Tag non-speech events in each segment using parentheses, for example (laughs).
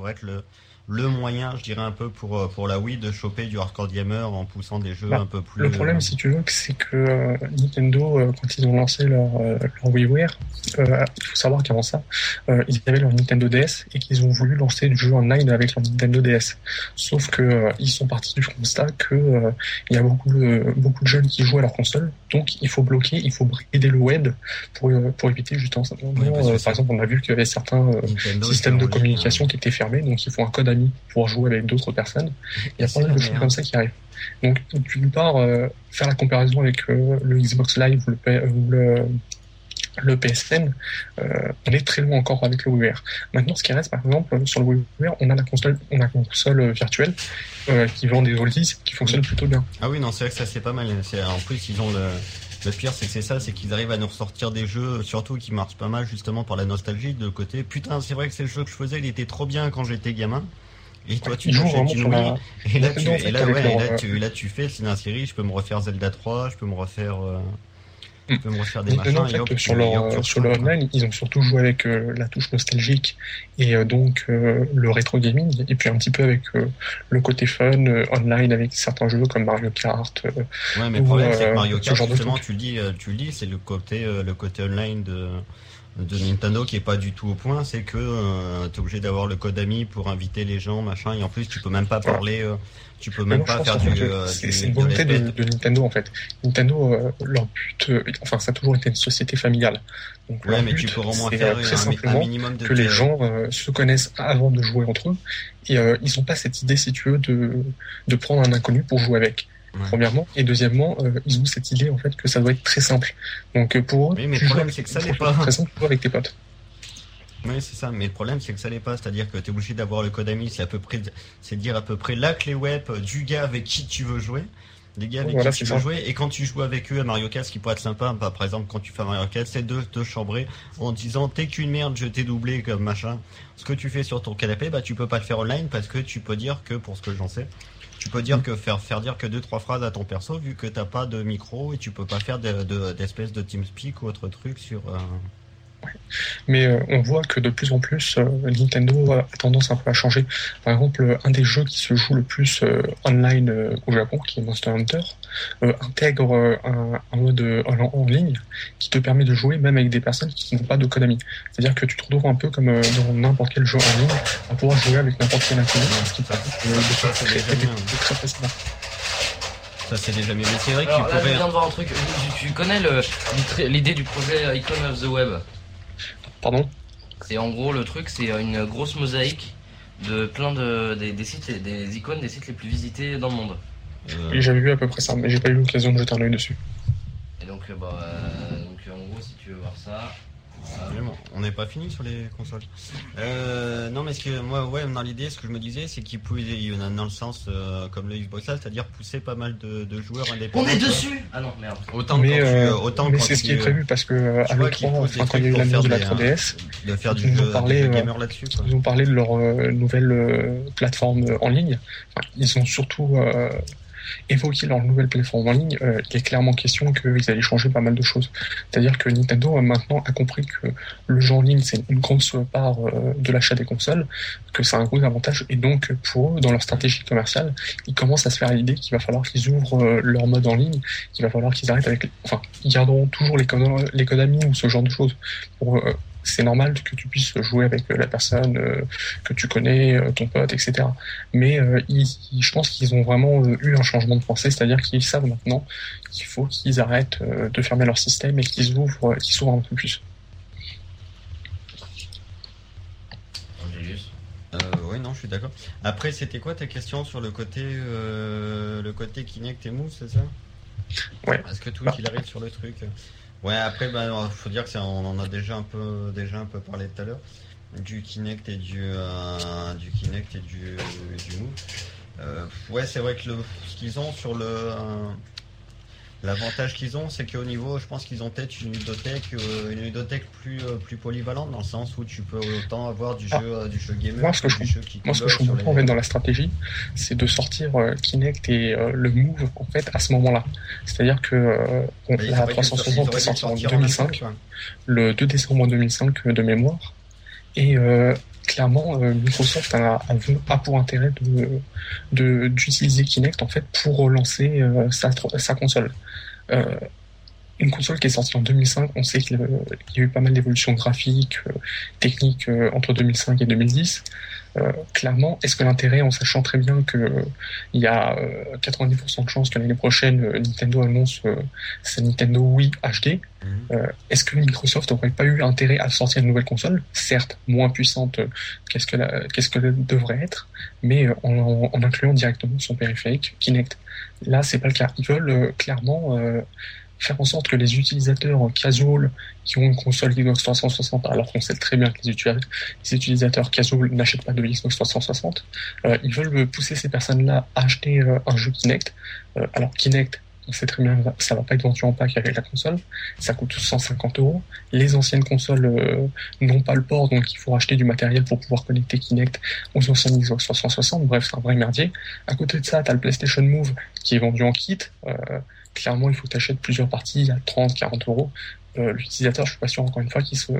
pourrait être le, le moyen, je dirais un peu pour euh, pour la Wii de choper du hardcore gamer en poussant des jeux Bah, un peu plus. Le problème, si tu veux, c'est que euh, Nintendo, euh, quand ils ont lancé leur, euh, leur WiiWare, euh, il faut savoir qu'avant ça, euh, ils avaient leur Nintendo DS et qu'ils ont voulu lancer du jeu online avec leur Nintendo DS. Sauf que euh, ils sont partis du constat que euh, il y a beaucoup de beaucoup de jeunes qui jouent à leur console, donc il faut bloquer, il faut brider le web pour euh, pour éviter justement. Oui, euh, par exemple, on a vu qu'il y avait certains euh, systèmes de communication qui étaient fermés, donc il faut un code ami pour jouer avec d'autres personnes. Il y a mal de choses comme ça qui arrivent. Donc, d'une part, euh, faire la comparaison avec euh, le Xbox Live ou le, P- ou le, le PSN, euh, on est très loin encore avec le WiiWare. Maintenant, ce qui reste, par exemple, sur le WiiWare, on a la console, on a la console euh, virtuelle euh, qui vend des oldies qui fonctionne plutôt bien. Ah oui, non, c'est vrai que ça c'est pas mal. C'est en plus ils ont le le pire, c'est que c'est ça, c'est qu'ils arrivent à nous ressortir des jeux, surtout qui marchent pas mal justement par la nostalgie de côté. Putain, c'est vrai que c'est le jeu que je faisais, il était trop bien quand j'étais gamin. Et toi, tu vraiment tu la, Et là, tu, et là, ouais, et là, euh, tu, là, tu fais, c'est une série, je peux me refaire Zelda 3, je peux me refaire, euh, me refaire des en et hop, tu- sur, leur, hop, sur le retournes, quoi. online, ils ont surtout joué avec euh, la touche nostalgique et euh, donc euh, le rétro gaming, et puis un petit peu avec le côté fun online avec certains jeux comme Mario Kart. Ouais, mais le problème, c'est que Mario Kart, genre de justement, tu le dis, tu le dis, c'est le côté, le côté online de, de Nintendo qui est pas du tout au point. C'est que euh, t'es obligé d'avoir le code ami pour inviter les gens, machin, et en plus, tu peux même pas parler, euh, tu peux Mais même pas faire du, euh, c'est du- c'est une volonté de, Nintendo en fait. Nintendo, euh, leur but, euh, enfin ça a toujours été une société familiale. Donc Ouais, leur mais but, tu peux au moins faire euh, un, minimum de que les gens euh, se connaissent avant de jouer entre eux et euh, ils n'ont pas cette idée, si tu veux, de, de prendre un inconnu pour jouer avec. Ouais. Premièrement, et deuxièmement, euh, ils ont cette idée en fait que ça doit être très simple. Donc euh, pour eux, Oui, mais tu le problème, c'est que ça soit pas. Très simple, avec tes potes. Oui, c'est ça. Mais le problème, c'est que ça l'est pas. C'est-à-dire que tu es obligé d'avoir le code ami. C'est à peu près, c'est dire à peu près la clé web du gars avec qui tu veux jouer. Des gars avec Voilà, qui tu veux ça. jouer. Et quand tu joues avec eux à Mario Kart, ce qui pourrait être sympa, bah, par exemple, quand tu fais Mario Kart, c'est de te chambrer en disant t'es qu'une merde, je t'ai doublé comme machin. Ce que tu fais sur ton canapé, bah, tu peux pas le faire online parce que tu peux dire que, pour ce que j'en sais, tu peux dire que faire, faire dire que deux, trois phrases à ton perso vu que t'as pas de micro et tu peux pas faire de- de- d'espèce de, TeamSpeak ou autre truc sur, euh, Mais euh, on voit que de plus en plus, euh, Nintendo a tendance un peu à changer. Par exemple, euh, un des jeux qui se joue le plus euh, online euh, au Japon, qui est Monster Hunter, euh, intègre euh, un, un mode euh, en, en ligne qui te permet de jouer même avec des personnes qui n'ont pas de code ami. C'est-à-dire que tu te retrouves un peu comme euh, dans n'importe quel jeu en ligne, à pouvoir jouer avec n'importe quel inconnu, ce qui très, très facilement. ça c'est déjà mieux. Mais c'est vrai que tu je pourrais. viens de voir un truc. Tu, tu connais l'idée du projet Icon of the Web? Pardon C'est en gros le truc, c'est une grosse mosaïque de plein de des, des sites, des icônes des sites les plus visités dans le monde. euh, Et J'avais vu à peu près ça, mais j'ai pas eu l'occasion de jeter un œil dessus. Et donc, euh, bah, euh, donc en gros, si tu veux voir ça, euh, on n'est pas fini sur les consoles. Euh, non, mais ce que moi, ouais, dans l'idée, ce que je me disais, c'est qu'il pouvait, il y en a dans le sens euh, comme le Xbox Live, c'est-à-dire pousser pas mal de, de joueurs indépendants. on est quoi. dessus. Ah non, merde. Autant mais quand tu, euh, autant mais quand c'est ce qui est prévu parce que euh, à vois l'E3, qu'ils poussent des enfin, quand il y a eu l'annonce de la faire des, 3DS, de faire du ils jeu, ont parlé, euh, gamer là-dessus. Ils ont parlé de leur euh, nouvelle euh, plateforme euh, en ligne. Enfin, ils ont surtout évoqué leur nouvelle plateforme en ligne. Euh, il est clairement question qu'ils allaient changer pas mal de choses. C'est-à-dire que Nintendo a maintenant a compris que le jeu en ligne c'est une grosse part euh, de l'achat des consoles, que c'est un gros avantage. Et donc pour eux, dans leur stratégie commerciale, ils commencent à se faire l'idée qu'il va falloir qu'ils ouvrent euh, leur mode en ligne, qu'il va falloir qu'ils arrêtent avec. Enfin, ils garderont toujours amis ou ce genre de choses. Pour, c'est normal que tu puisses jouer avec euh, la personne euh, que tu connais, euh, ton pote, etc. Mais ils, ils- je pense qu'ils ont vraiment eu un changement de pensée, c'est-à-dire qu'ils savent maintenant qu'il faut qu'ils arrêtent de fermer leur système et qu'ils ouvrent, qu'ils s'ouvrent un peu plus. Oui, non, je suis d'accord. Après, c'était quoi ta question sur le côté, euh, le côté Kinect et Move, c'est ça? Ouais. Est-ce que tout Bah. il arrive sur le truc? Ouais, après, bah, faut dire que ça, on en a déjà un peu, déjà un peu parlé tout à l'heure du Kinect et du, euh, du Kinect et du, du Move. Euh, ouais, c'est vrai que le, ce qu'ils ont sur le, euh, l'avantage qu'ils ont, c'est qu'au niveau, je pense qu'ils ont peut-être une ludothèque, euh, une ludothèque plus, euh, plus polyvalente dans le sens où tu peux autant avoir du jeu, Ah. euh, du jeu gamer, Moi, ce que je jeu qui Moi, ce que je comprends en les- fait, dans la stratégie, c'est de sortir euh, Kinect et le Move en fait à ce moment-là. C'est-à-dire que on- Bah, la auraient dû le sortir- 360 ils est sortie en sortir en même temps, 2005, quoi. le 2 décembre 2005 de mémoire, et euh, clairement, Microsoft a, a, pour intérêt de d'utiliser Kinect en fait pour relancer sa, sa console une console qui est sortie en 2005, on sait qu'il y a eu pas mal d'évolutions graphiques, euh, techniques euh, entre 2005 et 2010. Euh, clairement, est-ce que l'intérêt, en sachant très bien que il y a 90% de chances que l'année prochaine Nintendo annonce sa Nintendo Wii HD, mhm. est-ce que Microsoft n'aurait pas eu intérêt à sortir une nouvelle console, certes moins puissante qu'est-ce que qu'est-ce que devrait être, mais en, en, incluant directement son périphérique Kinect. Là, c'est pas le cas. Ils veulent clairement faire en sorte que les utilisateurs casual qui ont une console Xbox 360, alors qu'on sait très bien que les, utilisateurs casual n'achètent pas de Xbox 360, euh, ils veulent pousser ces personnes-là à acheter euh, un jeu Kinect. Euh, alors Kinect, on sait très bien que ça va pas être vendu en pack avec la console, ça coûte 150 euros. Les anciennes consoles n'ont pas le port, donc il faut acheter du matériel pour pouvoir connecter Kinect aux anciennes Xbox 360. Bref, c'est un vrai merdier. À côté de ça, tu as le PlayStation Move qui est vendu en kit clairement, il faut que tu achètes plusieurs parties à 30, 40 euros. Euh, l'utilisateur, je suis pas sûr encore une fois qu'il se,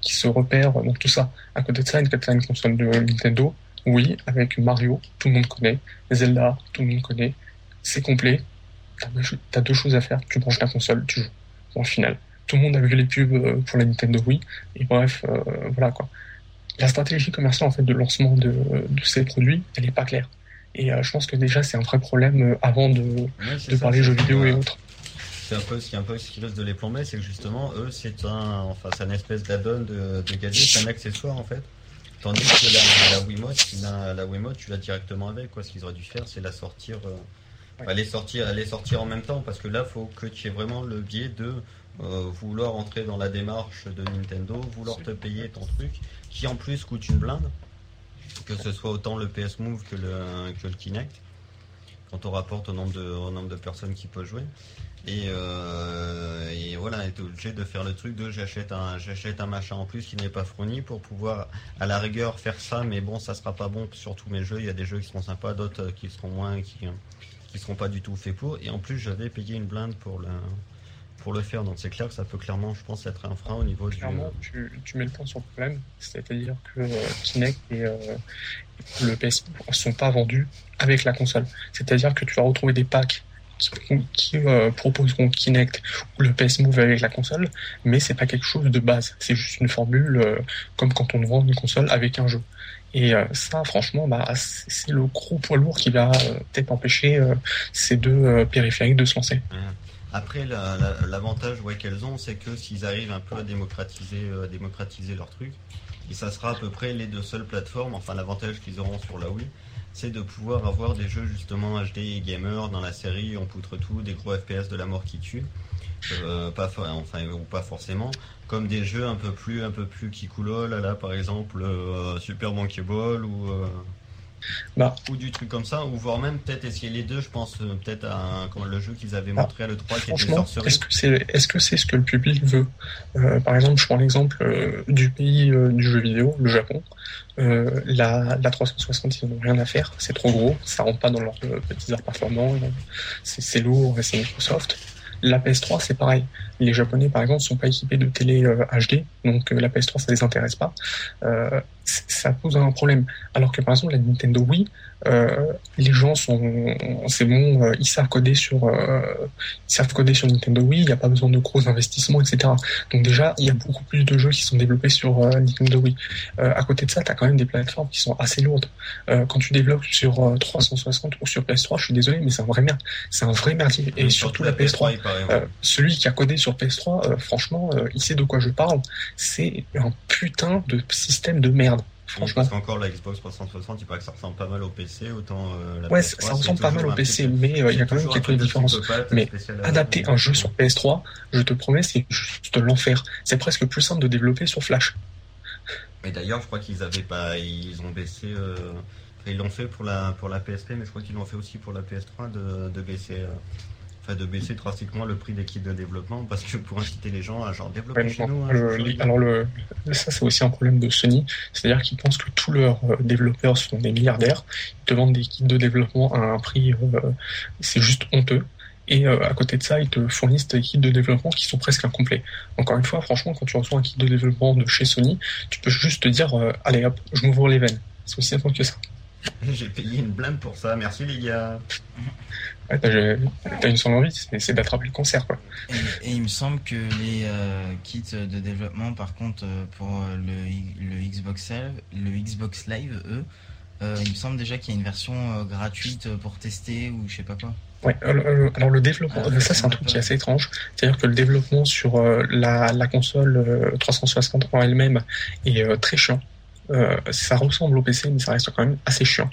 qu'il se repère. Donc tout ça. À côté de ça, une, console de Nintendo, oui, avec Mario, tout le monde connaît. Zelda, tout le monde connaît. C'est complet. T'as as deux choses à faire. Tu branches ta console, tu joues. Bon, au final, tout le monde a vu les pubs euh, pour la Nintendo Wii. Et bref, euh, voilà quoi. La stratégie commerciale en fait de lancement de, de ces produits, elle est pas claire. Et euh, je pense que déjà, c'est un vrai problème euh, avant de, de parler jeux vidéo et autres. C'est un peu ce qui, un peu ce qui risque de les plomber, c'est que justement, eux, c'est un, enfin, une espèce d'add-on de, de gadget, c'est un accessoire en fait. Tandis que la, la Wiimote, la, la Wiimote, tu l'as directement avec. Quoi. Ce qu'ils auraient dû faire, c'est la sortir, euh, aller sortir, aller sortir en même temps, parce que là, faut que tu aies vraiment le biais de vouloir entrer dans la démarche de Nintendo, vouloir te payer ton truc, qui en plus coûte une blinde que ce soit autant le PS Move que le, que le Kinect, quand on rapporte au nombre de, au nombre de personnes qui peuvent jouer. Et, euh, voilà, est obligé de faire le truc de j'achète un, j'achète un machin en plus qui n'est pas fourni pour pouvoir à la rigueur faire ça, mais bon, ça sera pas bon sur tous mes jeux. Il y a des jeux qui seront sympas, d'autres qui seront moins, qui, qui seront pas du tout faits pour. Et en plus, j'avais payé une blinde pour le, pour le faire. Donc c'est clair que ça peut clairement, je pense, être un frein au niveau clairement, du. Tu, mets le point sur le problème, c'est-à-dire que euh, Kinect et euh, le PS ne sont pas vendus avec la console. C'est-à-dire que tu vas retrouver des packs qui, euh, proposeront Kinect ou le PS Move avec la console, mais c'est pas quelque chose de base. C'est juste une formule comme quand on vend une console avec un jeu. Et ça, franchement, bah, c'est le gros poids lourd qui va peut-être empêcher ces deux périphériques de se lancer. Après, l'avantage qu'elles ont, c'est que s'ils arrivent un peu à démocratiser, euh, démocratiser leur truc, et ça sera à peu près les deux seules plateformes, enfin l'avantage qu'ils auront sur la Wii, c'est de pouvoir avoir des jeux justement HD et gamer dans la série, on poutre tout, des gros FPS de la mort qui tue, euh, pas, enfin, ou pas forcément, comme des jeux un peu plus, un peu plus qui coulent, là, par exemple euh, Super Monkey Ball ou bah. ou du truc comme ça, ou voire même peut-être essayer les deux. Je pense euh, peut-être à le jeu qu'ils avaient montré à l'E3 qui était Sorcery. Est-ce que c'est est -ce c'est ce que le public veut? Euh, Par exemple, je prends l'exemple euh, du pays du jeu vidéo, le Japon. la, la 360, ils n'ont rien à faire, c'est trop gros, ça rentre pas dans leurs petits arts performants, c'est lourd et c'est Microsoft. La PS3, c'est pareil. Les Japonais, par exemple, sont pas équipés de télé HD, donc la PS3, ça les intéresse pas. Euh, ça pose un problème. Alors que par exemple la Nintendo Wii, euh, les gens sont, c'est bon, euh, ils savent coder sur, euh, ils savent coder sur Nintendo Wii, il n'y a pas besoin de gros investissements, etc. Donc déjà, il y a beaucoup plus de jeux qui sont développés sur Nintendo Wii. à côté de ça, tu as quand même des plateformes qui sont assez lourdes. quand tu développes sur 360 ou sur PS3, je suis désolé, mais c'est un vrai merde, c'est un vrai merdier. Et surtout la PS3, celui qui a codé sur PS3, franchement, il sait de quoi je parle. C'est un putain de système de merde. Franchement. Parce qu'encore la Xbox 360, il paraît que ça ressemble pas mal au PC, autant euh, la Ouais, ça ressemble pas mal au PC, mais euh, il y a quand même quelques différences. Mais adapter un jeu sur PS3, je te promets, c'est juste l'enfer. C'est presque plus simple de développer sur Flash. Mais d'ailleurs, je crois qu'ils avaient pas, ils ont baissé. Euh, ils l'ont fait pour la pour la PSP, mais je crois qu'ils l'ont fait aussi pour la PS3 de, de baisser. Euh, de baisser drastiquement le prix des kits de développement parce que pour inciter les gens à genre développer chez nous. Hein, alors le, ça c'est aussi un problème de Sony, c'est-à-dire qu'ils pensent que tous leurs euh, développeurs sont des milliardaires, ils te vendent des kits de développement à un prix, euh, c'est juste honteux. Et à côté de ça, ils te fournissent des kits de développement qui sont presque incomplets. Encore une fois, franchement, quand tu reçois un kit de développement de chez Sony, tu peux juste te dire, allez hop, je m'ouvre les veines. C'est aussi simple que ça. (laughs) J'ai payé une blinde pour ça, merci les gars. Ouais, t'as une seule envie, c'est d'attraper le concert. Quoi. Et, il me semble que les euh, kits de développement, par contre, euh, pour le, le, Xbox Live, le Xbox Live, eux, euh, il me semble déjà qu'il y a une version gratuite pour tester ou je sais pas quoi. Ouais, alors le développement, ah, ça c'est un truc qui est assez étrange. C'est-à-dire que le développement sur la, la, console 360 en elle-même est très chiant. Euh, ça ressemble au PC, mais ça reste quand même assez chiant.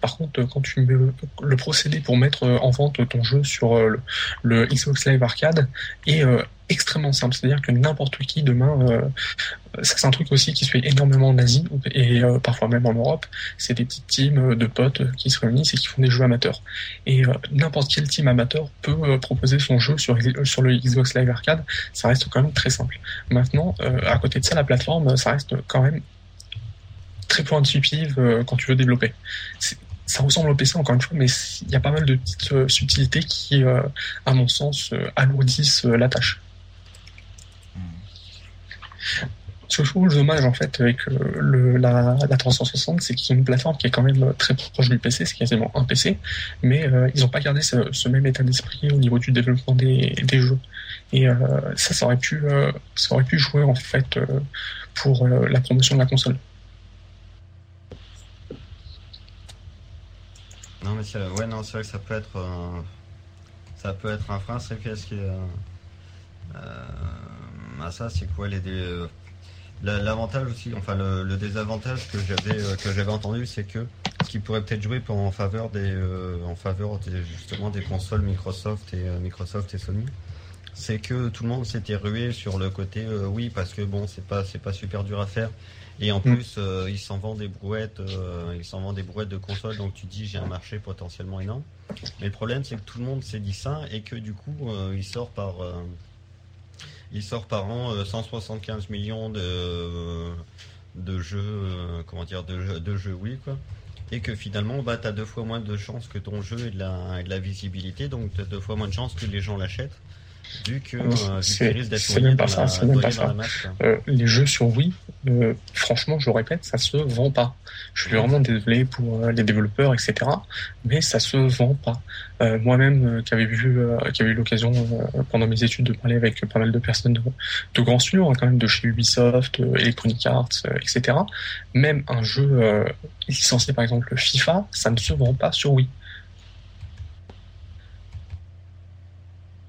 Par contre, quand tu le procédé pour mettre en vente ton jeu sur euh, le, Xbox Live Arcade est euh, extrêmement simple. C'est-à-dire que n'importe qui demain, ça c'est un truc aussi qui se fait énormément en Asie et parfois même en Europe. C'est des petites teams de potes qui se réunissent et qui font des jeux amateurs. Et n'importe quel team amateur peut proposer son jeu sur le Xbox Live Arcade. Ça reste quand même très simple. Maintenant, à côté de ça, la plateforme, ça reste quand même très peu intuitive euh, quand tu veux développer. Ça ressemble au PC encore une fois, mais il y a pas mal de petites euh, subtilités qui, euh, à mon sens, alourdissent la tâche. Ce que je trouve dommage en fait avec le, la, la 360, c'est qu'il y a une plateforme qui est quand même très proche du PC, c'est quasiment un PC, mais ils n'ont pas gardé ce, même état d'esprit au niveau du développement des, des jeux. Et ça, ça aurait pu, ça aurait pu jouer en fait pour la promotion de la console. Non, mais c'est ouais, vrai que ça peut être, ça peut être un frein. C'est qu'est-ce euh, euh, ça, c'est quoi les L'avantage aussi, enfin le, désavantage que j'avais euh, que entendu, c'est que ce qui pourrait peut-être jouer en faveur des en faveur justement des consoles Microsoft et Microsoft et Sony, c'est que tout le monde s'était rué sur le côté oui parce que bon c'est pas c'est pas super dur à faire et en mm. plus, euh, il s'en vend des brouettes, euh, il s'en vend des brouettes de consoles, donc tu dis j'ai un marché potentiellement énorme. Mais le problème, c'est que tout le monde s'est dit ça et que du coup, euh, il sort par, il sort par an 175 millions de de jeux, comment dire, de, de jeux oui quoi. Et que finalement, bah, tu as deux fois moins de chances que ton jeu ait de la, ait de la visibilité, donc tu as deux fois moins de chances que les gens l'achètent. Vu que, euh, c'est même pas ça, c'est même pas ça. Euh, les jeux sur Wii, euh, franchement, je le répète, ça se vend pas. Je suis vraiment désolé pour les développeurs, etc. Mais ça se vend pas. Moi-même, qui avait vu, qui avait eu l'occasion pendant mes études de parler avec pas mal de personnes de, grands studios, hein, quand même de chez Ubisoft, Electronic Arts, etc. Même un jeu licencié, par exemple FIFA, ça ne se vend pas sur Wii.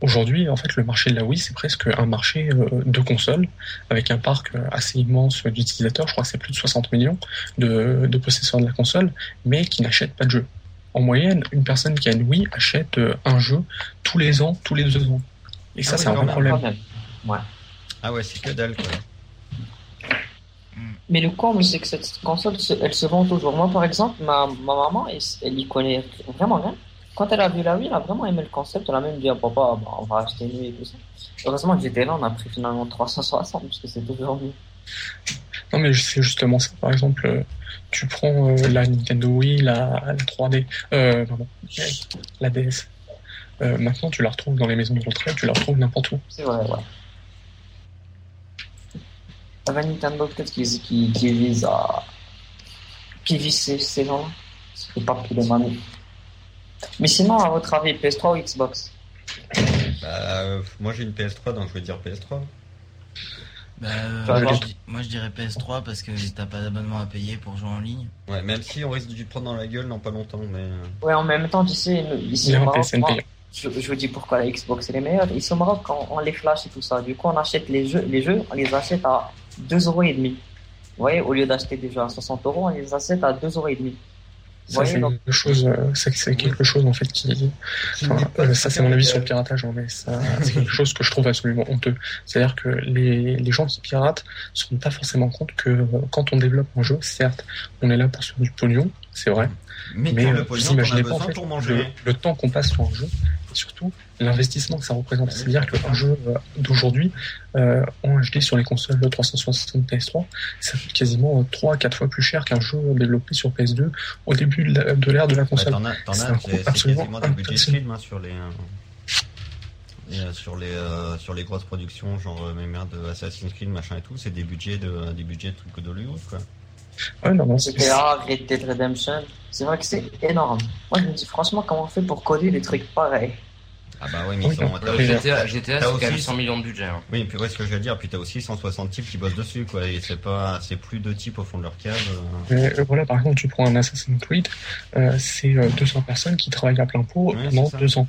Aujourd'hui, en fait, le marché de la Wii, c'est presque un marché euh, de consoles, avec un parc euh, assez immense d'utilisateurs. Je crois que c'est plus de 60 millions de, possesseurs de la console, mais qui n'achètent pas de jeu. En moyenne, une personne qui a une Wii achète euh, un jeu tous les ans, tous les deux ans. Et ça, ah c'est un vrai problème. Ah ouais, c'est que dalle, quoi. Mais le comble, c'est que cette console, elle se vend toujours. Moi, par exemple, ma, ma maman, elle, elle y connaît vraiment rien quand elle a vu la Wii, elle a vraiment aimé le concept. Elle a même dit à papa, bah, on va acheter une Wii et tout ça. Heureusement que j'étais là, on a pris finalement 360 parce que c'est toujours mieux. Non, mais c'est justement ça. Par exemple, euh, tu prends euh, la Nintendo Wii, la, 3D, euh, pardon, la DS. Euh, maintenant, tu la retrouves dans les maisons de retraite, tu la retrouves n'importe où. C'est vrai, ouais. La Nintendo, peut-être qui, qui, qui vise à. qui vise ces, gens-là. C'est pas pour les manettes. Mais sinon, à votre avis, PS3 ou Xbox? Bah, Moi j'ai une PS3, donc je vais dire PS3. Bah, moi je dirais PS3 parce que t'as pas d'abonnement à payer pour jouer en ligne. Ouais, même si on risque de prendre dans la gueule dans pas longtemps. Mais... Euh. Ouais, en même temps, tu sais, ici au Maroc, je, je, vous dis pourquoi la Xbox est les meilleure. Ici au Maroc, on, on, les flash et tout ça. Du coup, on achète les jeux, les jeux on les achète à 2,5€. Vous voyez, au lieu d'acheter des jeux à 60 euros, on les achète à 2,5€. Ça, c'est quelque chose, euh, c'est quelque chose en fait qui, euh, ça c'est mon avis sur le piratage, hein, mais ça, (laughs) c'est quelque chose que je trouve absolument honteux. C'est-à-dire que les, les gens qui piratent se rendent pas forcément compte que euh, quand on développe un jeu, certes, on est là pour faire du pognon, c'est vrai, mais, mais vous imaginez pas en fait le, temps qu'on passe sur un jeu, et surtout l'investissement que ça représente. C'est-à-dire qu'un jeu euh, d'aujourd'hui, euh, en HD sur les consoles 360 PS3, ça coûte quasiment 3 à 4 fois plus cher qu'un jeu développé sur PS2 au début de l'ère de la console. Bah, t'en as, c'est absolument quasiment des budgets film hein, sur les. Euh, Et, euh, sur les euh, sur les grosses productions, genre euh, mes merdes de Assassin's Creed, machin et tout, c'est des budgets de des budgets de trucs d'Hollywood quoi. Ouais, non, non, c'est GTA, Red Dead Redemption, c'est vrai que c'est énorme. Moi, je me dis franchement, comment on fait pour coder des trucs pareils? Ah bah ouais, mais Oui, ils sont. aussi- GTA, GTA c'est quand même aussi- 100 millions de budget. hein. Oui, puis ouais, ce que je veux dire, puis t'as aussi 160 types qui bossent dessus quoi. Et c'est pas c'est plus deux types au fond de leur cave. euh. Mais, euh, voilà, par exemple, tu prends un Assassin's Creed, euh, c'est euh, 200 personnes qui travaillent à plein pot Ouais, pendant deux ans.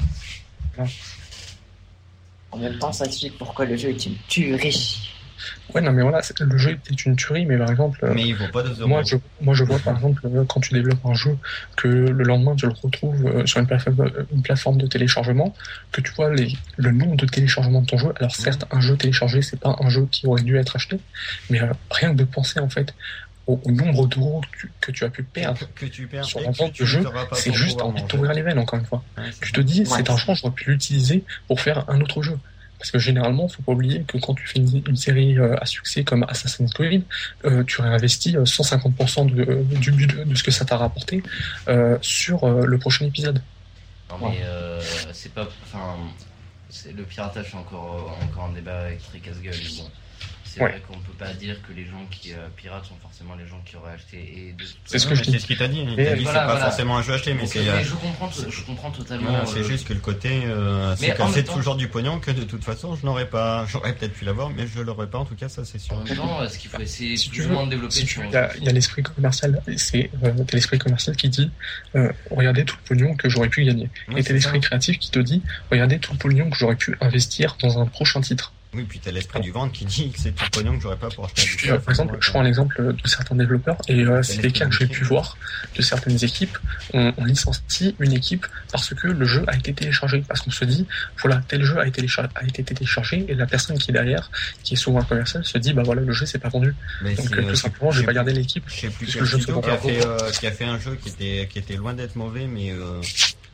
En même temps, ça explique pourquoi le jeu est une tuerie. Ouais, non, mais voilà, le jeu est une tuerie, mais par exemple, euh, Mais ils vaut pas 2 euros. moi, je, moi, je vois par exemple, euh, quand tu développes un jeu, que le lendemain, tu le retrouves euh, sur une plateforme, une plateforme de téléchargement, que tu vois les, le nombre de téléchargements de ton jeu. Alors, certes, un jeu téléchargé, c'est pas un jeu qui aurait dû être acheté, mais euh, rien que de penser, en fait, au, au nombre d'euros que tu, que tu as pu perdre que, que tu perds sur la vente de jeu, c'est juste envie de t'ouvrir les veines, encore une fois. Ouais, Tu te dis, Ouais. cet argent, j'aurais pu l'utiliser pour faire un autre jeu. Parce que généralement, faut pas oublier que quand tu fais une, série euh, à succès comme Assassin's Creed, euh, tu réinvestis euh, 150% de, euh, du but de, de ce que ça t'a rapporté sur le prochain épisode. Non, mais euh, c'est pas. Enfin, le piratage, c'est encore, encore un débat avec très casse-gueule. C'est Ouais. vrai qu'on peut pas dire que les gens qui euh, piratent sont forcément les gens qui auraient acheté. Et de C'est ce que je dis. C'est ce qu'il t'a dit. Il t'a dit voilà, c'est pas voilà. forcément un jeu acheté, mais c'est. mais euh, je comprends, je comprends totalement. Voilà, c'est euh, juste que le côté, euh, c'est c'est temps- toujours du pognon que de toute façon je n'aurais pas, j'aurais peut-être pu l'avoir, mais je l'aurais pas en tout cas, ça c'est sûr. Ce qu'il faut essayer Si tu veux, de développer. Si tu sur- veux, il y a, il y a l'esprit commercial, c'est euh, t'as l'esprit commercial qui dit euh, regardez tout le pognon que j'aurais pu gagner. Ouais, et c'est t'as l'esprit créatif qui te dit regardez tout le pognon que j'aurais pu investir dans un prochain titre. Oui, puis t'as l'esprit du ventre qui dit que c'est tout pognon que j'aurais pas pour acheter vois, par exemple, je prends l'exemple de certains développeurs, et euh, c'est des cas que j'ai pu voir de certaines équipes. On, on licencie une équipe parce que le jeu a été téléchargé, parce qu'on se dit, voilà, tel jeu a été, téléchargé, a été téléchargé, et la personne qui est derrière, qui est souvent un commercial, se dit, bah voilà, le jeu s'est pas vendu. Mais Donc c'est, euh, euh, tout simplement, je vais pas garder l'équipe. Je sais plus quel le jeu qui a fait, euh, qui a fait un jeu qui était, qui était loin d'être mauvais, mais euh,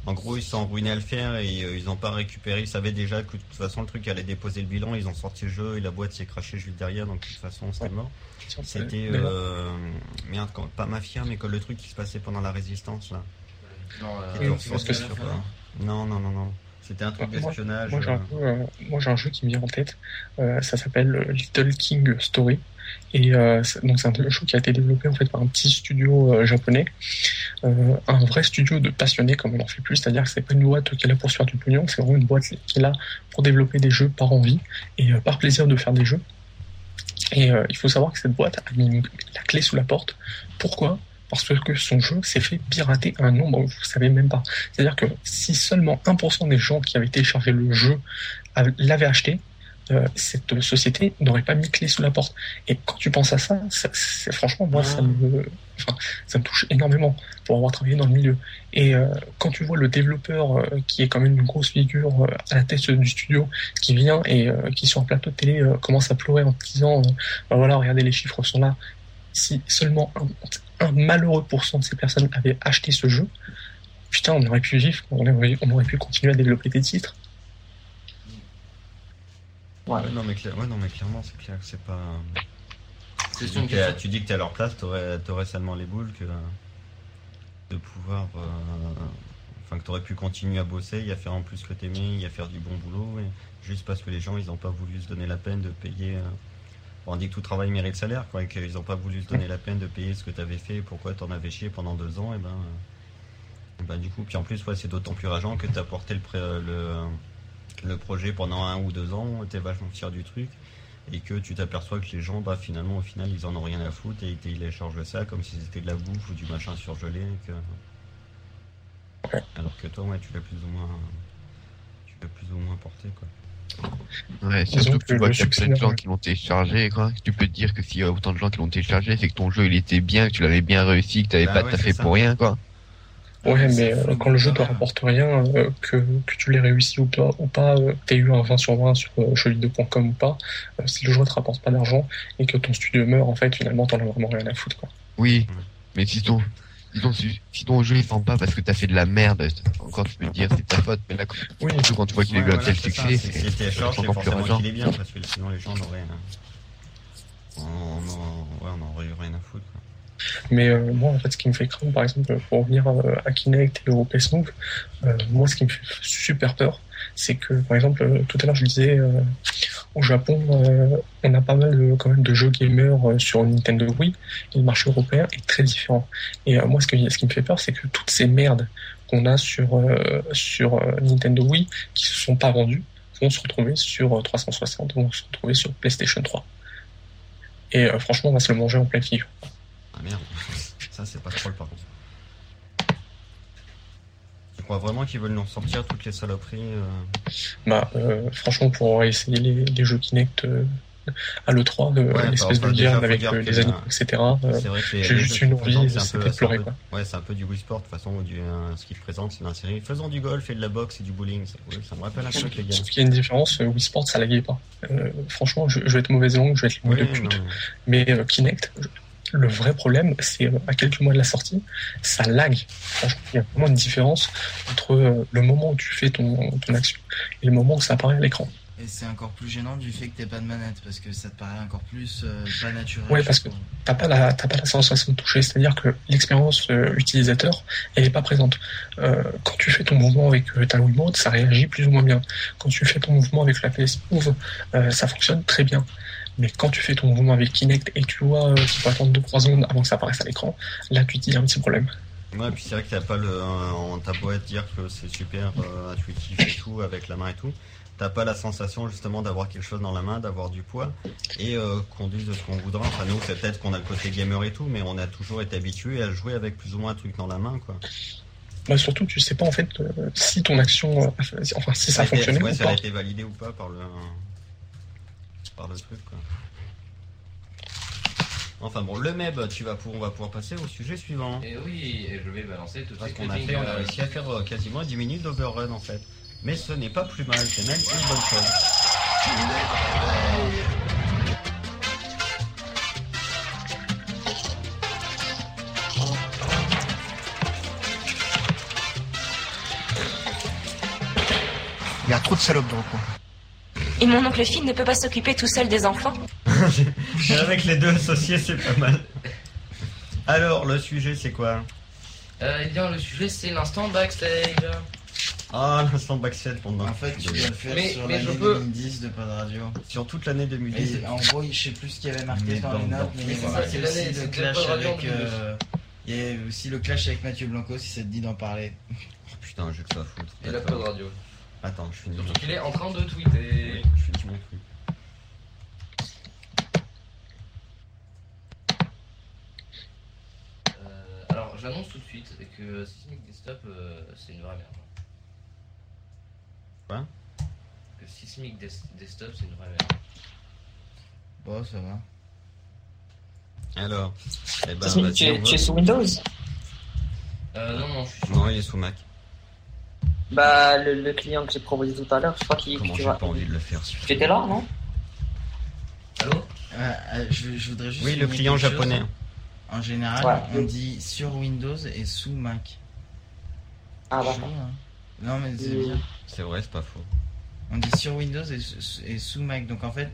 en gros ils sont ruinés à le faire et euh, ils n'ont pas récupéré. Ils savaient déjà que de toute façon le truc allait déposer le bilan. Ils ont sorti le jeu et la boîte s'est crachée juste derrière, donc de toute façon c'était Ouais. mort. C'était euh, merde, quand- pas Mafia, mais le truc qui se passait pendant la résistance là. Non, euh, que sur, Non, non, non, non. C'était un truc d'espionnage. Moi, j'ai un, euh, moi, j'ai un jeu qui me vient en tête. Euh, ça s'appelle Little King Story. Et euh, donc c'est un jeu qui a été développé en fait par un petit studio euh, japonais, Euh, un vrai studio de passionnés comme on en fait plus, c'est-à-dire que c'est pas une boîte qui est là pour se faire du pognon, c'est vraiment une boîte qui est là pour développer des jeux par envie et par plaisir de faire des jeux. Et il faut savoir que cette boîte a mis la clé sous la porte. Pourquoi? Parce que son jeu s'est fait pirater un nombre, vous ne savez même pas. C'est-à-dire que si seulement 1% des gens qui avaient téléchargé le jeu av- l'avaient acheté, euh, cette société n'aurait pas mis clé sous la porte. Et quand tu penses à ça, franchement moi ça me, enfin, ça me touche énormément pour avoir travaillé dans le milieu. Et euh, quand tu vois le développeur euh, qui est quand même une grosse figure à la tête du studio, qui vient et qui sur un plateau de télé commence à pleurer en disant, euh, Bah voilà, regardez les chiffres sont là. Si seulement un, un malheureux pourcent de ces personnes avaient acheté ce jeu, putain, on aurait pu vivre, on aurait, on aurait pu continuer à développer des titres. Ouais. ouais, non, mais clair- ouais, non, mais clairement, c'est clair que c'est pas. C'est Tu une dis, que t'es- question. tu dis que t'es à leur place, t'aurais, t'aurais seulement les boules que de pouvoir, euh, enfin que t'aurais pu continuer à bosser, y à faire en plus que t'aimais, y à faire du bon boulot, et juste parce que les gens ils ont pas voulu se donner la peine de payer. euh, bon, on dit que tout travail mérite salaire, quoi, et qu'ils ont pas voulu se donner la peine de payer ce que t'avais fait, pourquoi t'en avais chié pendant deux ans, et ben, euh, et ben du coup, puis en plus, ouais, c'est d'autant plus rageant que t'as porté le, pré- le, le projet pendant un ou deux ans, t'es vachement fier du truc et que tu t'aperçois que les gens, bah finalement, au final, ils en ont rien à foutre et ils téléchargent ça comme si c'était de la bouffe ou du machin surgelé. Alors que toi, ouais, tu l'as plus ou moins, tu l'as plus ou moins porté, quoi. Ouais, surtout que tu vois le qu'il y a succès plein de gens qui l'ont téléchargé, quoi. Tu peux te dire que s'il y a autant de gens qui l'ont téléchargé, c'est que ton jeu il était bien, que tu l'avais bien réussi, que t'avais Bah pas ouais, taffé c'est ça. pour rien, quoi. Ouais, mais euh, quand le jeu te ouais. rapporte rien, euh, que, que tu l'aies réussi ou pas, ou pas euh, t'aies eu un 20 sur 20 sur euh, jeuxvideo.com ou pas, euh, si le jeu te rapporte pas d'argent et que ton studio meurt, en fait, finalement, t'en as vraiment rien à foutre, quoi. Oui, Ouais. mais si ton, si ton, si ton jeu il vend pas parce que t'as fait de la merde, encore tu peux te dire c'est ta faute, mais là, quand- Oui, surtout quand tu vois qu'il a eu Ouais, un tel succès, c'est- encore plus forcément rageant. qu'il est bien parce que sinon les gens n'auraient. On, on, ouais, on aurait eu rien à foutre. Mais euh, moi, en fait, ce qui me fait craindre, par exemple, pour revenir euh, à Kinect et au PS Move, euh, moi, ce qui me fait super peur, c'est que, par exemple, tout à l'heure, je disais, au Japon, on a pas mal de, jeux gamers sur Nintendo Wii, et le marché européen est très différent. Et moi, ce, qui me fait peur, c'est que toutes ces merdes qu'on a sur, sur Nintendo Wii, qui se sont pas vendues, vont se retrouver sur euh, 360, vont se retrouver sur PlayStation 3. Et franchement, on va se le manger en pleine figure. Ah merde, ça c'est pas troll par contre. Tu crois vraiment qu'ils veulent nous sortir toutes les saloperies euh, Bah, euh, franchement, pour essayer les, les jeux Kinect euh, à l'E3, euh, Ouais, l'espèce de faut avec euh, les la- animaux, etc. j'ai juste une envie, présentent, c'est un c'était peu- de pleurer, peu- quoi. Ouais, c'est un peu du Wii Sport de toute façon, du, ce qu'ils présentent, c'est une série. Faisons du golf et de la boxe et du bowling. Ça, ouais, ça me rappelle un truc, les gars. Sauf qu'il y a une différence, Wii Sport, ça laguait pas. Franchement, je, je vais être mauvaise langue, je vais être Oui, le pute, non. mais Kinect, je- le vrai problème, c'est euh, à quelques mois de la sortie, ça lag. Franchement, il y a vraiment une différence entre euh, le moment où tu fais ton, ton action et le moment où ça apparaît à l'écran. Et c'est encore plus gênant du fait que t'aies pas de manette, parce que ça te paraît encore plus euh, pas naturel. Ouais, parce que- t'as pas la t'as pas la sensation de toucher c'est-à-dire que l'expérience euh, utilisateur elle est pas présente Euh, quand tu fais ton mouvement avec ta Wiimote ça réagit plus ou moins bien quand tu fais ton mouvement avec la PS Move ça fonctionne très bien mais quand tu fais ton mouvement avec Kinect et que tu vois euh, qu'il faut attendre 2-3 secondes avant que ça apparaisse à l'écran là tu te dis il y a un petit problème Ouais, puis c'est vrai que t'as pas le. euh, T'as beau être dire que c'est super euh, intuitif et tout, avec la main et tout. T'as pas la sensation justement d'avoir quelque chose dans la main, d'avoir du poids et euh, qu'on dise ce qu'on voudra. Enfin, nous, c'est peut-être qu'on a le côté gamer et tout, mais on a toujours été habitué à jouer avec plus ou moins un truc dans la main, quoi. Bah, surtout tu sais pas en fait euh, si ton action enfin si ça a fonctionnait ouais, ou ça a été validé ou pas par le. Par le truc, quoi. Enfin bon, le MEB, tu vas pour, on va pouvoir passer au sujet suivant. Et oui, et je vais balancer tout de Parce suite qu'on le a fait, on a réussi à faire euh, quasiment 10 minutes d'overrun en fait. Mais ce n'est pas plus mal, c'est même une bonne chose. Il y a trop de salopes dans le coin. Et mon oncle Phil ne peut pas s'occuper tout seul des enfants (laughs) avec les deux associés, c'est pas mal. Alors, le sujet, c'est quoi? Euh, eh bien, le sujet, c'est l'instant backstage. Ah, l'instant backstage pendant. En fait, tu dois le faire Mais- sur mais je l'année peux- 2010 de Pas de Radio. Sur toute l'année Et 2010. en gros, je sais plus ce qu'il y avait marqué Mais dans les dans- notes, mais Mais il y c'est avait ça, c'est aussi l'année, le clash Pas de Radio en avec. euh, Il y avait aussi le clash avec Mathieu Blanco, si ça te dit d'en parler. Oh, putain, j'ai que ça à foutre. Et la Attends. Pod Radio. Attends, je finis. Surtout qu'il est en train de tweeter. Oui, je finis mon truc. Euh, alors, j'annonce tout de suite que Sismic Desktop, euh, c'est une vraie merde. Quoi? Que Sismic Des- Desktop, c'est une vraie merde. Bon, ça va. Alors, eh ben, Sismic, vas-y, tu, es, tu sous Windows? Euh, non, non, je suis sûr. Non, il est sous Mac. Bah, le, le client que j'ai proposé tout à l'heure, je crois qu'il Comment tu j'ai vas. pas envie de le faire celui-là Tu étais là, non? Allô? Euh, euh, je, je voudrais juste. Oui, le client chose. japonais. En général, Ouais. on dit sur Windows et sous Mac. Ah, hein. Non, mais c'est bien. C'est vrai, c'est pas faux. On dit sur Windows et, sous- et sous Mac. Donc en fait,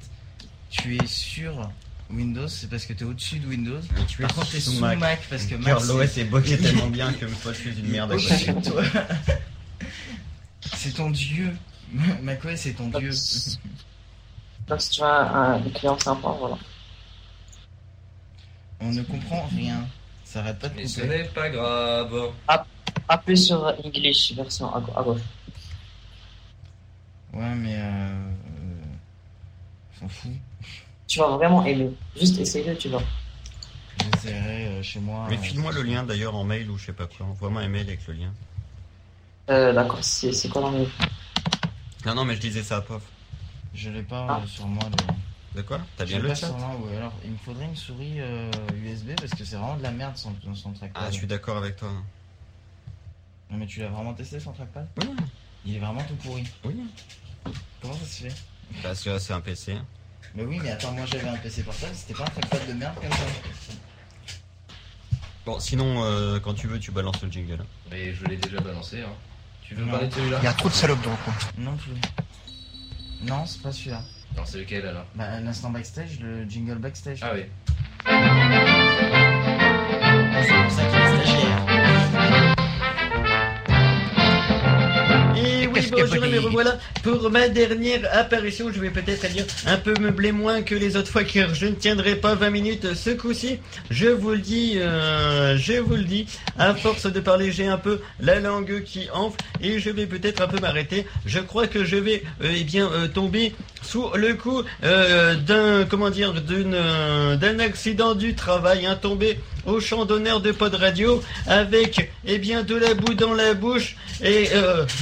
tu es sur Windows, c'est parce que tu es au-dessus de Windows. Mais tu es Par contre, tu es sous sous Mac. Mac, parce que Mac. L'OS est bloqué (laughs) tellement bien que moi je suis une merde à côté. de toi. C'est ton dieu. (laughs) macOS c'est ton dieu. (laughs) Donc, si tu veux un, un client sympa, voilà. On ne comprend rien. Ça arrête pas de Mais ce n'est pas grave. Appuie sur English version à, à gauche. Ouais, mais euh. euh, S'en fout. Tu vas vraiment aimer. Juste essaye-le, tu vas. J'essaierai euh, chez moi. Mais euh, file-moi le lien d'ailleurs en mail ou je sais pas quoi. Envoie-moi un mail avec le lien. Euh, d'accord, c'est c'est quoi le. Non, non, mais je disais ça à Pof. Je l'ai pas Ah. euh, sur moi. Le... De quoi? T'as Je bien l'ai le pas chat? sur moi, ouais. Alors, il me faudrait une souris euh, USB parce que c'est vraiment de la merde sans, sans trackpad. Ah, je suis d'accord avec toi. Non, mais tu l'as vraiment testé sans trackpad? Oui, Il est vraiment tout pourri. oui. Comment ça se fait? Parce que c'est un PC. Mais oui, mais attends, moi j'avais un PC portable, c'était pas un trackpad de merde comme ça. Bon, sinon, euh, quand tu veux, tu balances le jingle. Mais je l'ai déjà balancé. Hein. Tu veux Non. parler de celui-là Il y a trop de salopes dans le coin. Non plus. Non, c'est pas celui-là. Non, c'est lequel alors? Bah, l'instant backstage, le jingle backstage. Ah oui. C'est pour ça qu'il est stagiaire. Et oui, bonjour, me revoilà pour ma dernière apparition. Je vais peut-être dire un peu meubler moins que les autres fois car je ne tiendrai pas 20 minutes ce coup-ci. Je vous le dis, euh, je vous le dis, à force de parler, j'ai un peu la langue qui enfle et je vais peut-être un peu m'arrêter. Je crois que je vais, euh, eh bien, euh, tomber sous le coup d'un, comment dire, d'une, d'un accident du travail, un tombé au champ d'honneur de Pod Radio avec, eh bien, de la boue dans la bouche et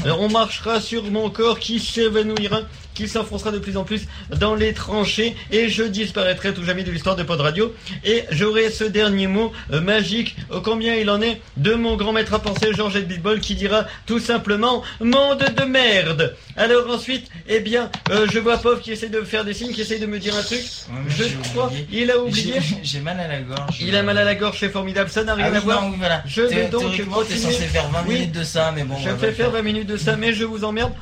on marchera sur mon corps qui s'évanouira, qui s'enfoncera de plus en plus dans les tranchées et je disparaîtrai tout jamais de l'histoire de Pod Radio et j'aurai ce dernier mot euh, magique, euh, combien il en est, de mon grand maître à penser Georges Bitbol qui dira tout simplement monde de merde. Alors ensuite, eh bien, euh, je vois Pov qui essaie de me faire des signes, qui essaie de me dire un truc. Ouais, Je crois, oublié. il a oublié. (laughs) J'ai- mal à la gorge. Il a mal à la gorge, c'est formidable, ça n'a rien Ah oui, à voir. non, oui, voilà. Je vais donc continuer. censé faire 20 Oui. minutes de ça, mais bon. Je va fais le faire 20 minutes de ça, mais je vous emmerde.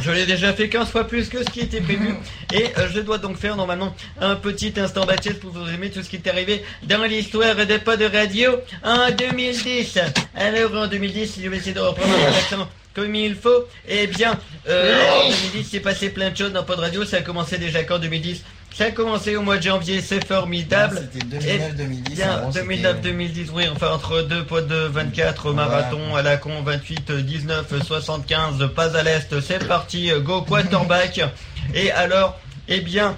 Je l'ai déjà fait 15 fois plus que ce qui était prévu. Et euh, je dois donc faire normalement un petit instant baptême pour vous résumer tout ce qui est arrivé dans l'histoire des pas de radio en 2010. Alors en 2010, je vais essayer de reprendre mon accent comme il faut. Eh bien, euh, en 2010, c'est passé plein de choses dans Pod Radio. Ça a commencé déjà qu'en 2010. Ça a commencé au mois de janvier, c'est formidable. C'était 2009-2010. Bien, avant, c'était- 2009-2010, oui, enfin entre deux poids de 24 marathon à la con, 28, 19, 75, pas à l'est, c'est parti, go quarterback. Et alors, eh bien,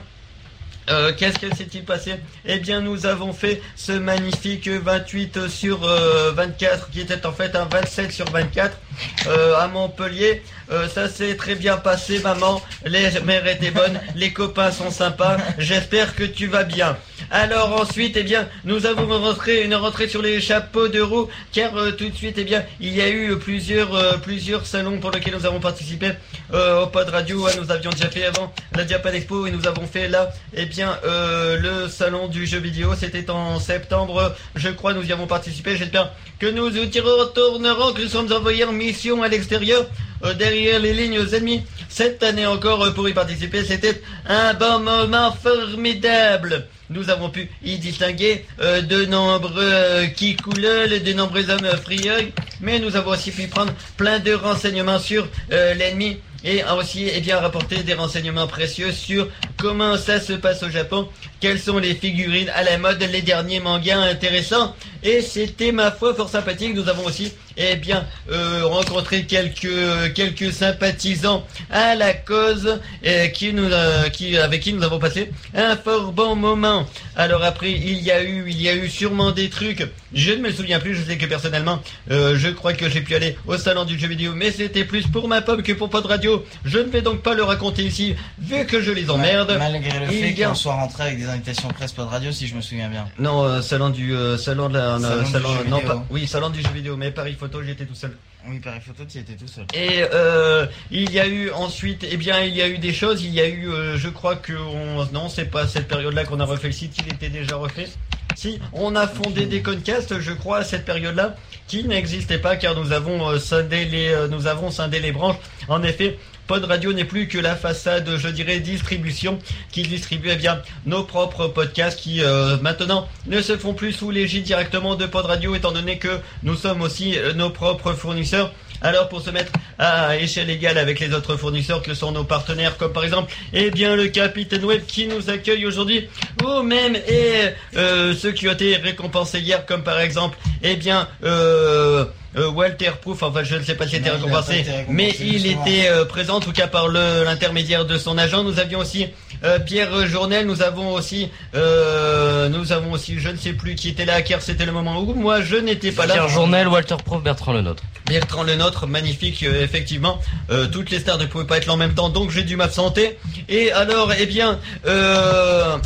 euh, qu'est-ce que s'est-il passé? Eh bien, nous avons fait ce magnifique 28 sur euh, 24, qui était en fait un 27 sur 24 euh, à Montpellier. Euh, ça s'est très bien passé, maman. Les mères étaient bonnes, les copains sont sympas. J'espère que tu vas bien. Alors ensuite, eh bien, nous avons rentré une rentrée sur les chapeaux de roue, car euh, tout de suite, eh bien, il y a eu plusieurs plusieurs salons pour lesquels nous avons participé euh, au Pod Radio. hein, nous avions déjà fait avant la Japan Expo et nous avons fait là, eh bien, le salon du jeu vidéo. C'était en septembre, je crois, nous y avons participé. J'espère que nous y retournerons, que nous sommes envoyés en mission à l'extérieur, euh, derrière les lignes ennemies. Cette année encore, euh, pour y participer, c'était un bon moment formidable. Nous avons pu y distinguer euh, de nombreux qui couleuls, de nombreux hommes frieux, mais nous avons aussi pu prendre plein de renseignements sur l'ennemi et aussi eh bien rapporter des renseignements précieux sur comment ça se passe au Japon, quelles sont les figurines à la mode, les derniers mangas intéressants et c'était ma foi fort sympathique. Nous avons aussi eh bien euh, rencontré quelques quelques sympathisants à la cause euh, qui nous euh, qui avec qui nous avons passé un fort bon moment. Alors après il y a eu il y a eu sûrement des trucs. Je ne me souviens plus. Je sais que personnellement euh, je crois que j'ai pu aller au salon du jeu vidéo, mais c'était plus pour ma pomme que pour Pod Radio. Je ne vais donc pas le raconter ici vu que je les emmerde. Malgré le fait qu'on soit rentré avec des invitations presse pod radio, si je me souviens bien. Non, euh, salon du salon de la Salon du non pas oui salon du jeu vidéo mais Paris photo j'étais tout seul. Oui, Paris Photo, tu y étais tout seul. Et euh, il y a eu ensuite, eh bien, il y a eu des choses. Il y a eu, euh, je crois que on, non, c'est pas cette période-là qu'on a refait le site. Il était déjà refait. Si, on a fondé des concasts, je crois, à cette période-là, qui n'existait pas, car nous avons euh, scindé les, nous avons scindé les branches. En effet. Pod Radio n'est plus que la façade, je dirais, distribution qui distribue eh bien nos propres podcasts qui euh, maintenant ne se font plus sous l'égide directement de Pod Radio étant donné que nous sommes aussi euh, nos propres fournisseurs. Alors pour se mettre à échelle égale avec les autres fournisseurs que sont nos partenaires, comme par exemple, eh bien le Capitaine Web qui nous accueille aujourd'hui, ou même et euh, ceux qui ont été récompensés hier, comme par exemple, eh bien euh, euh, Walter Proof, enfin je ne sais pas s'il était a pas récompensé, été récompensé, mais il justement. était euh, présent en tout cas par le- l'intermédiaire de son agent. Nous avions aussi euh, Pierre Journel, nous avons aussi, euh, nous avons aussi, je ne sais plus qui était là, car c'était le moment où moi je n'étais pas là. Pierre Journel, Walter Prof, Bertrand Le Nôtre. Bertrand le nôtre, magnifique, euh, effectivement. Euh, toutes les stars ne pouvaient pas être là en même temps, donc j'ai dû m'absenter. Et alors, eh bien, euh,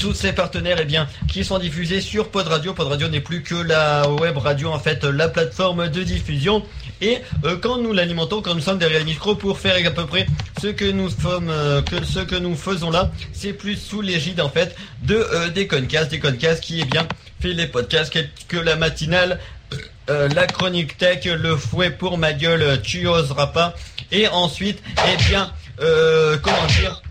tous ces partenaires, eh bien, qui sont diffusés sur Pod Radio. Pod Radio n'est plus que la web radio, en fait, la plateforme de diffusion. Et euh, quand nous l'alimentons, quand nous sommes derrière le micro pour faire à peu près ce que nous sommes, euh, ce que nous faisons là, c'est plus sous l'égide en fait de euh, des Concast, des Concast qui eh bien fait les podcasts que, que la matinale euh, la chronique tech, le fouet pour ma gueule, tu oseras pas. Et ensuite, eh bien, comment dire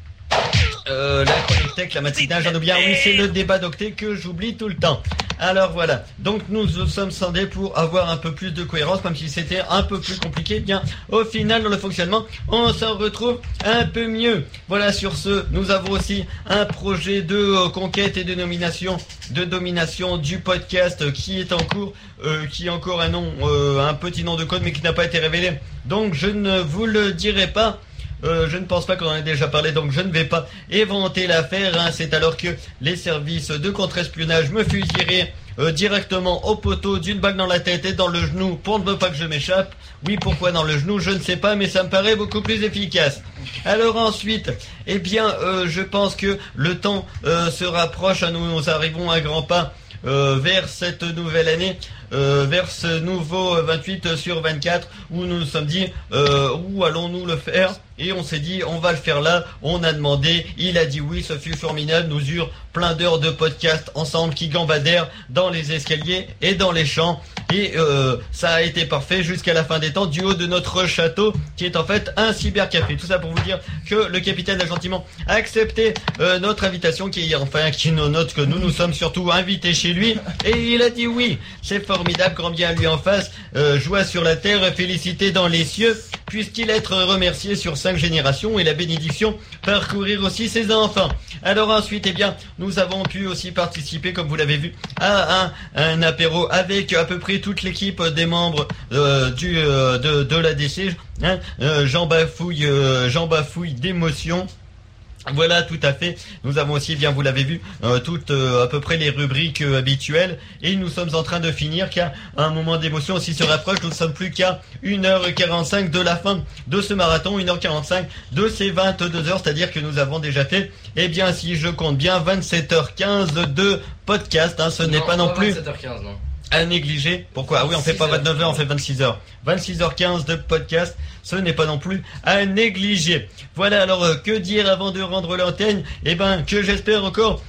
euh, la chronique tech, la matinale, j'en oublie. Ah Oui, c'est le débat d'octet que j'oublie tout le temps. Alors voilà, donc nous sommes scindés pour avoir un peu plus de cohérence, même si c'était un peu plus compliqué. Eh Bien, au final, dans le fonctionnement, on s'en retrouve un peu mieux. Voilà, sur ce, nous avons aussi un projet de euh, conquête et de nomination, de domination du podcast qui est en cours, euh, qui a encore un nom, un petit nom de code, mais qui n'a pas été révélé. Donc je ne vous le dirai pas. Euh, je ne pense pas qu'on en ait déjà parlé, donc je ne vais pas éventer l'affaire. hein. C'est alors que les services de contre-espionnage me fusilleraient euh, directement au poteau d'une balle dans la tête et dans le genou pour ne pas que je m'échappe. Oui, pourquoi dans le genou, je ne sais pas, mais ça me paraît beaucoup plus efficace. Alors ensuite, eh bien, euh, je pense que le temps euh, se rapproche. hein. Nous, nous arrivons à grands pas euh, vers cette nouvelle année, euh, vers ce nouveau 28 sur 24 où nous nous sommes dit euh, où allons-nous le faire? Et on s'est dit on va le faire là, on a demandé, il a dit oui, ce fut formidable, nous eurent plein d'heures de podcast ensemble qui gambadèrent dans les escaliers et dans les champs et euh, ça a été parfait jusqu'à la fin des temps du haut de notre château qui est en fait un cybercafé. Tout ça pour vous dire que le capitaine a gentiment accepté euh, notre invitation qui enfin qui nous note que nous nous sommes surtout invités chez lui et il a dit oui. C'est formidable, grand bien lui en face, euh, joie sur la terre, félicité dans les cieux puisse-t-il être remercié sur cinq générations et la bénédiction parcourir aussi ses enfants. Alors ensuite, eh bien, nous avons pu aussi participer, comme vous l'avez vu, à un, apéro avec à peu près toute l'équipe des membres euh, du euh, de, de la DC. Hein, euh, Jean Bafouille, euh, Jean Bafouille d'émotion. Voilà, tout à fait. Nous avons aussi, bien vous l'avez vu, euh, toutes euh, à peu près les rubriques euh, habituelles. Et nous sommes en train de finir car un moment d'émotion aussi se rapproche. Nous ne sommes plus qu'à 1h45 de la fin de ce marathon, 1h45 de ces 22 heures. C'est-à-dire que nous avons déjà fait, eh bien, si je compte bien, 27h15 de podcast. hein. ce n'est pas non plus 7h15, non. À négliger. Pourquoi? Ah oui, on fait pas 29 heures, on fait 26 heures. 26 h 15 de podcast, ce n'est pas non plus à négliger. Voilà, alors euh, que dire avant de rendre l'antenne? Eh ben, que j'espère encore